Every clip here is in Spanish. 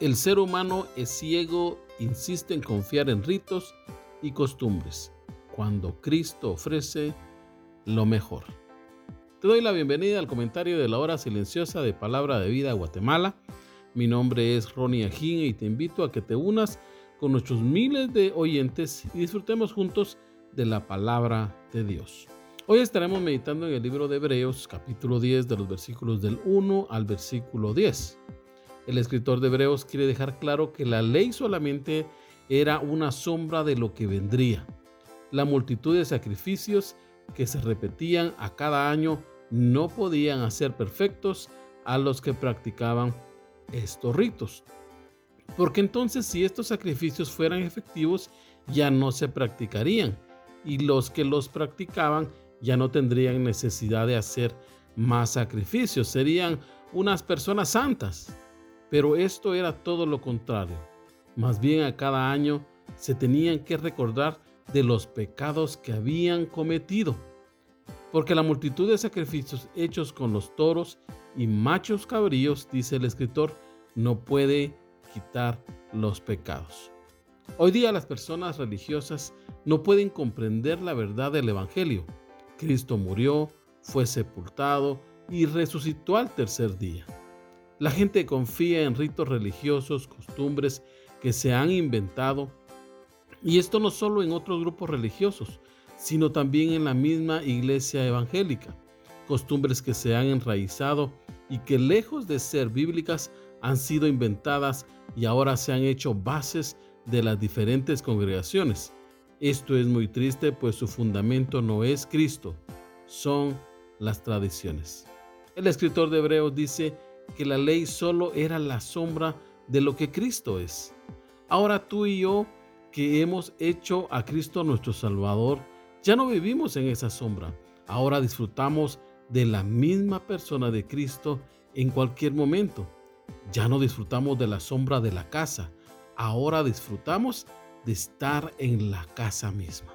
El ser humano es ciego, insiste en confiar en ritos y costumbres, cuando Cristo ofrece lo mejor. Te doy la bienvenida al comentario de la hora silenciosa de Palabra de Vida Guatemala. Mi nombre es Ronnie Ajín y te invito a que te unas con nuestros miles de oyentes y disfrutemos juntos de la palabra de Dios. Hoy estaremos meditando en el libro de Hebreos, capítulo 10, de los versículos del 1 al versículo 10. El escritor de Hebreos quiere dejar claro que la ley solamente era una sombra de lo que vendría. La multitud de sacrificios que se repetían a cada año no podían hacer perfectos a los que practicaban estos ritos. Porque entonces si estos sacrificios fueran efectivos, ya no se practicarían y los que los practicaban ya no tendrían necesidad de hacer más sacrificios, serían unas personas santas. Pero esto era todo lo contrario. Más bien a cada año se tenían que recordar de los pecados que habían cometido. Porque la multitud de sacrificios hechos con los toros y machos cabríos, dice el escritor, no puede quitar los pecados. Hoy día las personas religiosas no pueden comprender la verdad del Evangelio. Cristo murió, fue sepultado y resucitó al tercer día. La gente confía en ritos religiosos, costumbres que se han inventado, y esto no solo en otros grupos religiosos, sino también en la misma iglesia evangélica, costumbres que se han enraizado y que lejos de ser bíblicas han sido inventadas y ahora se han hecho bases de las diferentes congregaciones. Esto es muy triste pues su fundamento no es Cristo, son las tradiciones. El escritor de Hebreos dice que la ley solo era la sombra de lo que Cristo es. Ahora tú y yo, que hemos hecho a Cristo nuestro Salvador, ya no vivimos en esa sombra. Ahora disfrutamos de la misma persona de Cristo en cualquier momento. Ya no disfrutamos de la sombra de la casa. Ahora disfrutamos de estar en la casa misma.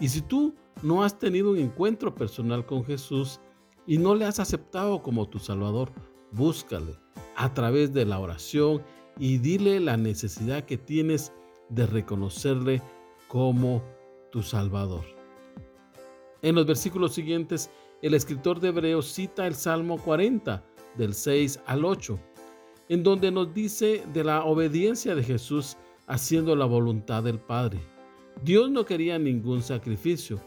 Y si tú no has tenido un encuentro personal con Jesús y no le has aceptado como tu Salvador, búscale a través de la oración y dile la necesidad que tienes de reconocerle como tu Salvador. En los versículos siguientes, el escritor de Hebreos cita el Salmo 40, del 6 al 8, en donde nos dice de la obediencia de Jesús haciendo la voluntad del Padre. Dios no quería ningún sacrificio,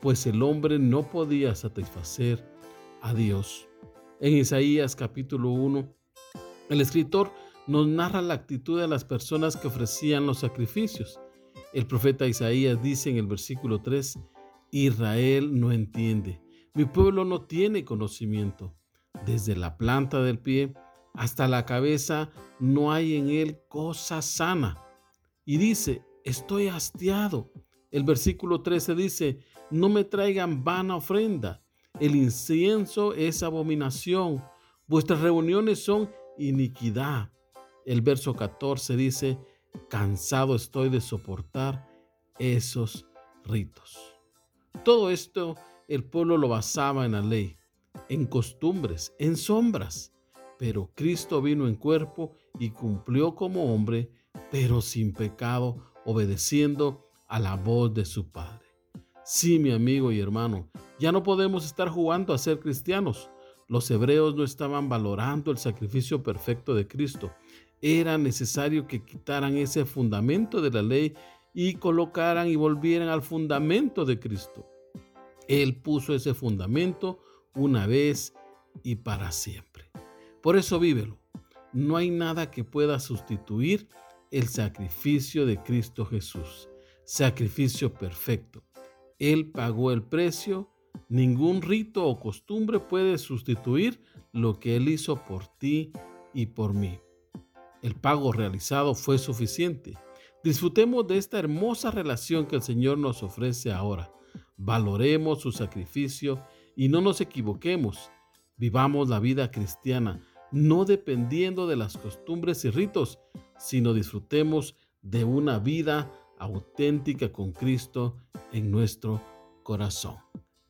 pues el hombre no podía satisfacer a Dios. En Isaías capítulo 1, el escritor nos narra la actitud de las personas que ofrecían los sacrificios. El profeta Isaías dice en el versículo 3, Israel no entiende, mi pueblo no tiene conocimiento. Desde la planta del pie hasta la cabeza no hay en él cosa sana. Y dice, estoy hastiado. El versículo 13 dice, no me traigan vana ofrenda el incienso es abominación. Vuestras reuniones son iniquidad. El verso 14 dice, cansado estoy de soportar esos ritos. Todo esto el pueblo lo basaba en la ley, en costumbres, en sombras. Pero Cristo vino en cuerpo y cumplió como hombre, pero sin pecado, obedeciendo a la voz de su Padre. Sí, mi amigo y hermano, ya no podemos estar jugando a ser cristianos. Los hebreos no estaban valorando el sacrificio perfecto de Cristo. Era necesario que quitaran ese fundamento de la ley y colocaran y volvieran al fundamento de Cristo. Él puso ese fundamento una vez y para siempre. Por eso vívelo. No hay nada que pueda sustituir el sacrificio de Cristo Jesús. Sacrificio perfecto. Él pagó el precio. Ningún rito o costumbre puede sustituir lo que Él hizo por ti y por mí. El pago realizado fue suficiente. Disfrutemos de esta hermosa relación que el Señor nos ofrece ahora. Valoremos su sacrificio y no nos equivoquemos. Vivamos la vida cristiana, no dependiendo de las costumbres y ritos, sino disfrutemos de una vida auténtica con Cristo en nuestro corazón.